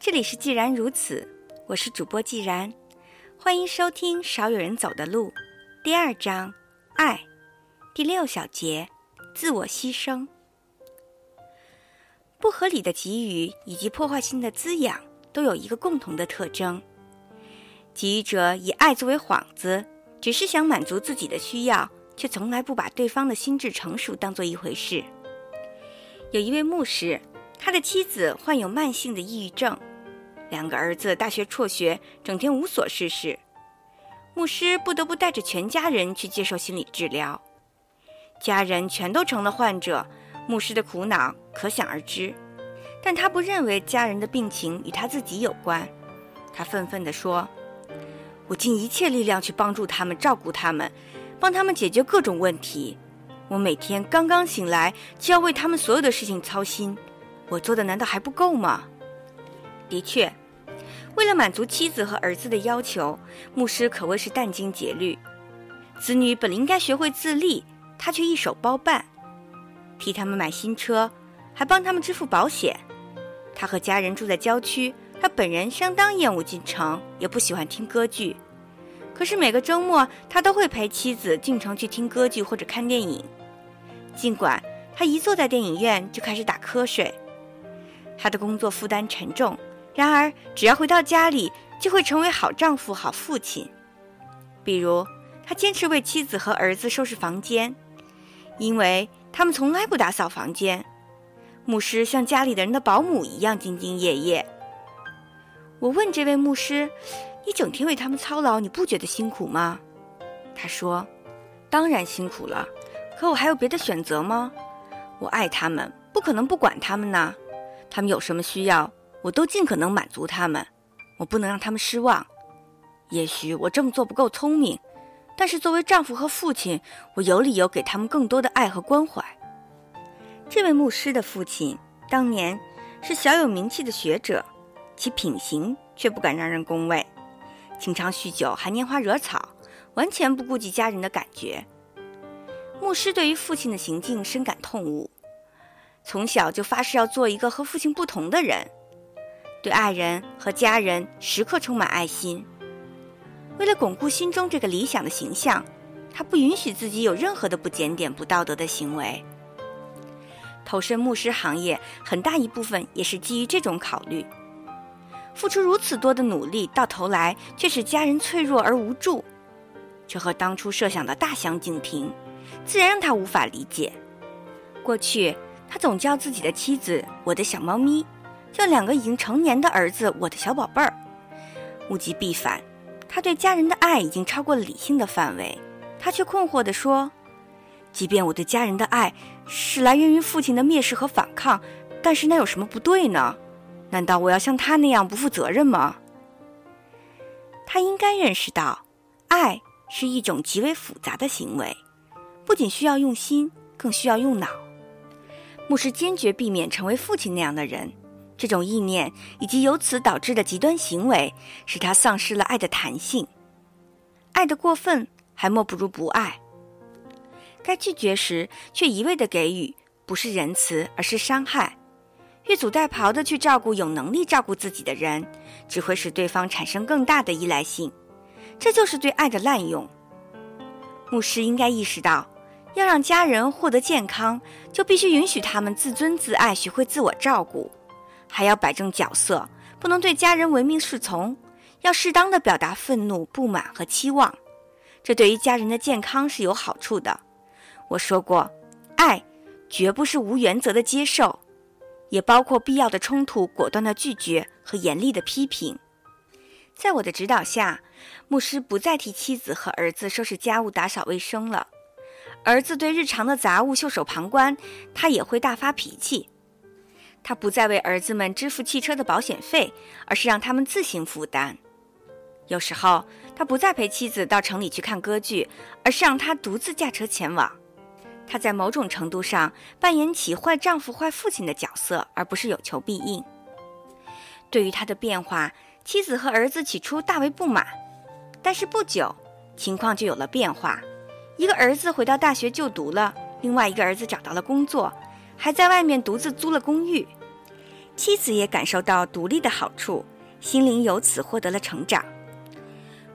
这里是既然如此，我是主播既然，欢迎收听《少有人走的路》第二章“爱”第六小节“自我牺牲”。不合理的给予以及破坏性的滋养都有一个共同的特征：给予者以爱作为幌子，只是想满足自己的需要，却从来不把对方的心智成熟当做一回事。有一位牧师，他的妻子患有慢性的抑郁症。两个儿子大学辍学，整天无所事事，牧师不得不带着全家人去接受心理治疗。家人全都成了患者，牧师的苦恼可想而知。但他不认为家人的病情与他自己有关。他愤愤地说：“我尽一切力量去帮助他们，照顾他们，帮他们解决各种问题。我每天刚刚醒来就要为他们所有的事情操心，我做的难道还不够吗？”的确，为了满足妻子和儿子的要求，牧师可谓是殚精竭虑。子女本应该学会自立，他却一手包办，替他们买新车，还帮他们支付保险。他和家人住在郊区，他本人相当厌恶进城，也不喜欢听歌剧。可是每个周末，他都会陪妻子进城去听歌剧或者看电影。尽管他一坐在电影院就开始打瞌睡，他的工作负担沉重。然而，只要回到家里，就会成为好丈夫、好父亲。比如，他坚持为妻子和儿子收拾房间，因为他们从来不打扫房间。牧师像家里的人的保姆一样兢兢业业。我问这位牧师：“你整天为他们操劳，你不觉得辛苦吗？”他说：“当然辛苦了，可我还有别的选择吗？我爱他们，不可能不管他们呢。他们有什么需要？”我都尽可能满足他们，我不能让他们失望。也许我这么做不够聪明，但是作为丈夫和父亲，我有理由给他们更多的爱和关怀。这位牧师的父亲当年是小有名气的学者，其品行却不敢让人恭维，经常酗酒，还拈花惹草，完全不顾及家人的感觉。牧师对于父亲的行径深感痛恶，从小就发誓要做一个和父亲不同的人。对爱人和家人时刻充满爱心。为了巩固心中这个理想的形象，他不允许自己有任何的不检点、不道德的行为。投身牧师行业，很大一部分也是基于这种考虑。付出如此多的努力，到头来却使家人脆弱而无助，这和当初设想的大相径庭，自然让他无法理解。过去，他总叫自己的妻子“我的小猫咪”。叫两个已经成年的儿子，我的小宝贝儿。物极必反，他对家人的爱已经超过了理性的范围。他却困惑地说：“即便我对家人的爱是来源于父亲的蔑视和反抗，但是那有什么不对呢？难道我要像他那样不负责任吗？”他应该认识到，爱是一种极为复杂的行为，不仅需要用心，更需要用脑。牧师坚决避免成为父亲那样的人。这种意念以及由此导致的极端行为，使他丧失了爱的弹性。爱的过分，还莫不如不爱。该拒绝时却一味的给予，不是仁慈，而是伤害。越俎代庖的去照顾有能力照顾自己的人，只会使对方产生更大的依赖性。这就是对爱的滥用。牧师应该意识到，要让家人获得健康，就必须允许他们自尊自爱，学会自我照顾。还要摆正角色，不能对家人唯命是从，要适当的表达愤怒、不满和期望，这对于家人的健康是有好处的。我说过，爱绝不是无原则的接受，也包括必要的冲突果断的拒绝和严厉的批评。在我的指导下，牧师不再替妻子和儿子收拾家务、打扫卫生了。儿子对日常的杂物袖手旁观，他也会大发脾气。他不再为儿子们支付汽车的保险费，而是让他们自行负担。有时候，他不再陪妻子到城里去看歌剧，而是让她独自驾车前往。他在某种程度上扮演起坏丈夫、坏父亲的角色，而不是有求必应。对于他的变化，妻子和儿子起初大为不满，但是不久，情况就有了变化。一个儿子回到大学就读了，另外一个儿子找到了工作。还在外面独自租了公寓。妻子也感受到独立的好处，心灵由此获得了成长。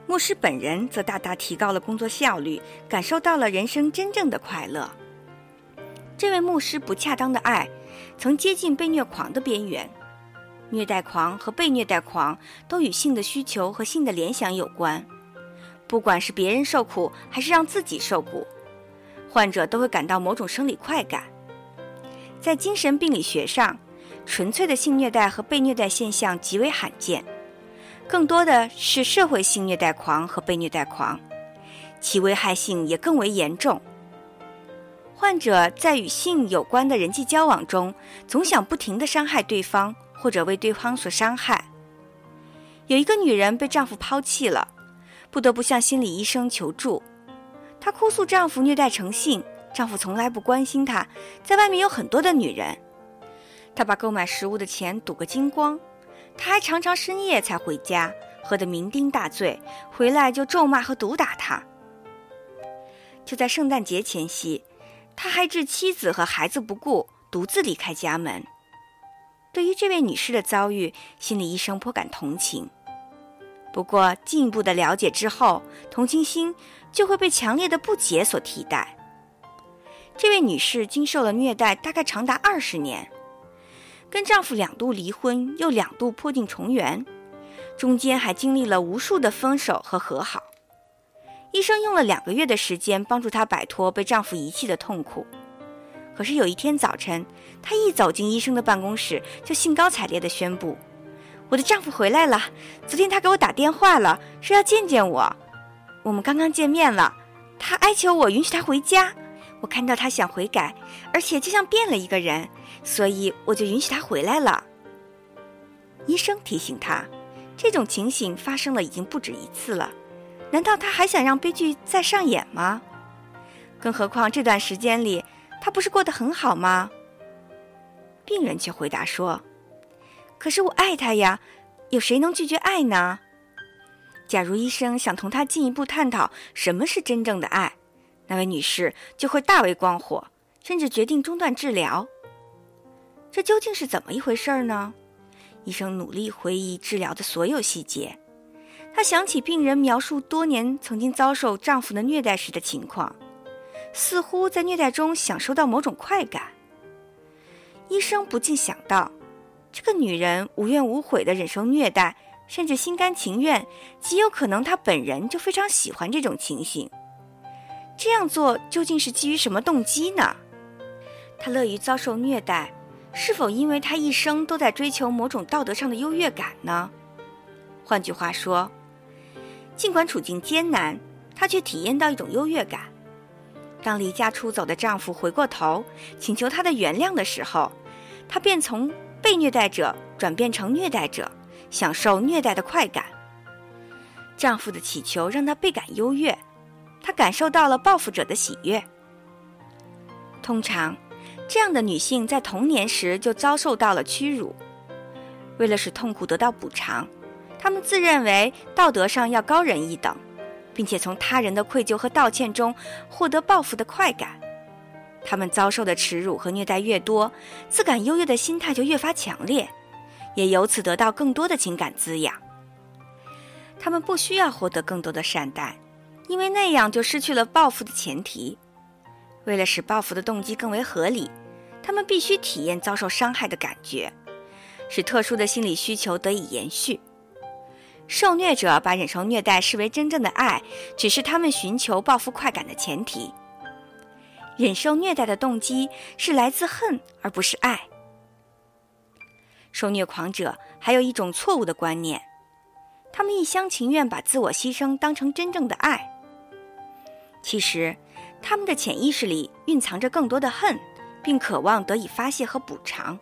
牧师本人则大大提高了工作效率，感受到了人生真正的快乐。这位牧师不恰当的爱，曾接近被虐狂的边缘。虐待狂和被虐待狂都与性的需求和性的联想有关。不管是别人受苦，还是让自己受苦，患者都会感到某种生理快感。在精神病理学上，纯粹的性虐待和被虐待现象极为罕见，更多的是社会性虐待狂和被虐待狂，其危害性也更为严重。患者在与性有关的人际交往中，总想不停地伤害对方，或者为对方所伤害。有一个女人被丈夫抛弃了，不得不向心理医生求助。她哭诉丈夫虐待成性，丈夫从来不关心她，在外面有很多的女人。她把购买食物的钱赌个精光，他还常常深夜才回家，喝得酩酊大醉，回来就咒骂和毒打他。就在圣诞节前夕。他还置妻子和孩子不顾，独自离开家门。对于这位女士的遭遇，心理医生颇感同情。不过，进一步的了解之后，同情心就会被强烈的不解所替代。这位女士经受了虐待，大概长达二十年，跟丈夫两度离婚，又两度破镜重圆，中间还经历了无数的分手和和好。医生用了两个月的时间帮助她摆脱被丈夫遗弃的痛苦。可是有一天早晨，她一走进医生的办公室，就兴高采烈地宣布：“我的丈夫回来了！昨天他给我打电话了，说要见见我。我们刚刚见面了，他哀求我允许他回家。我看到他想悔改，而且就像变了一个人，所以我就允许他回来了。”医生提醒他，这种情形发生了已经不止一次了。难道他还想让悲剧再上演吗？更何况这段时间里，他不是过得很好吗？病人却回答说：“可是我爱他呀，有谁能拒绝爱呢？”假如医生想同他进一步探讨什么是真正的爱，那位女士就会大为光火，甚至决定中断治疗。这究竟是怎么一回事呢？医生努力回忆治疗的所有细节。她想起病人描述多年曾经遭受丈夫的虐待时的情况，似乎在虐待中享受到某种快感。医生不禁想到，这个女人无怨无悔地忍受虐待，甚至心甘情愿，极有可能她本人就非常喜欢这种情形。这样做究竟是基于什么动机呢？她乐于遭受虐待，是否因为她一生都在追求某种道德上的优越感呢？换句话说。尽管处境艰难，她却体验到一种优越感。当离家出走的丈夫回过头请求她的原谅的时候，她便从被虐待者转变成虐待者，享受虐待的快感。丈夫的乞求让她倍感优越，她感受到了报复者的喜悦。通常，这样的女性在童年时就遭受到了屈辱，为了使痛苦得到补偿。他们自认为道德上要高人一等，并且从他人的愧疚和道歉中获得报复的快感。他们遭受的耻辱和虐待越多，自感优越的心态就越发强烈，也由此得到更多的情感滋养。他们不需要获得更多的善待，因为那样就失去了报复的前提。为了使报复的动机更为合理，他们必须体验遭受伤害的感觉，使特殊的心理需求得以延续。受虐者把忍受虐待视为真正的爱，只是他们寻求报复快感的前提。忍受虐待的动机是来自恨，而不是爱。受虐狂者还有一种错误的观念，他们一厢情愿把自我牺牲当成真正的爱。其实，他们的潜意识里蕴藏着更多的恨，并渴望得以发泄和补偿。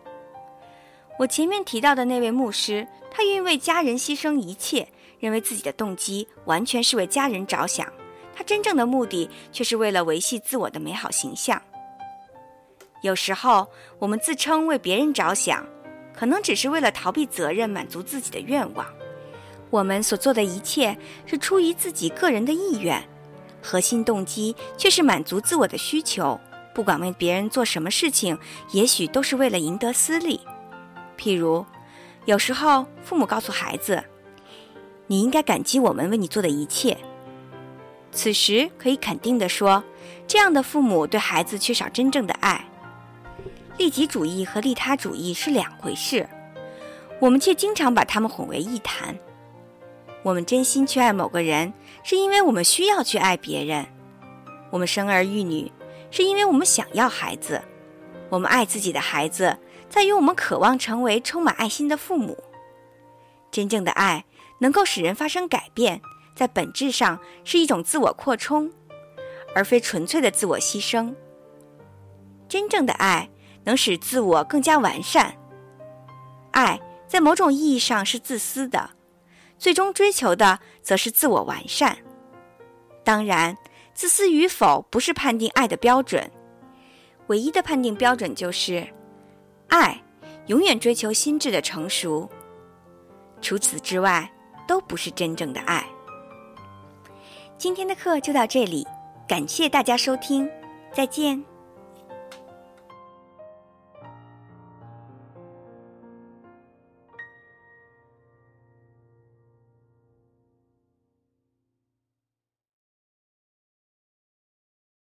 我前面提到的那位牧师。他愿意为家人牺牲一切，认为自己的动机完全是为家人着想，他真正的目的却是为了维系自我的美好形象。有时候，我们自称为别人着想，可能只是为了逃避责任，满足自己的愿望。我们所做的一切是出于自己个人的意愿，核心动机却是满足自我的需求，不管为别人做什么事情，也许都是为了赢得私利。譬如，有时候父母告诉孩子：“你应该感激我们为你做的一切。”此时可以肯定地说，这样的父母对孩子缺少真正的爱。利己主义和利他主义是两回事，我们却经常把它们混为一谈。我们真心去爱某个人，是因为我们需要去爱别人；我们生儿育女，是因为我们想要孩子；我们爱自己的孩子，在于我们渴望成为充满爱心的父母。真正的爱能够使人发生改变，在本质上是一种自我扩充，而非纯粹的自我牺牲。真正的爱。能使自我更加完善。爱在某种意义上是自私的，最终追求的则是自我完善。当然，自私与否不是判定爱的标准，唯一的判定标准就是，爱永远追求心智的成熟。除此之外，都不是真正的爱。今天的课就到这里，感谢大家收听，再见。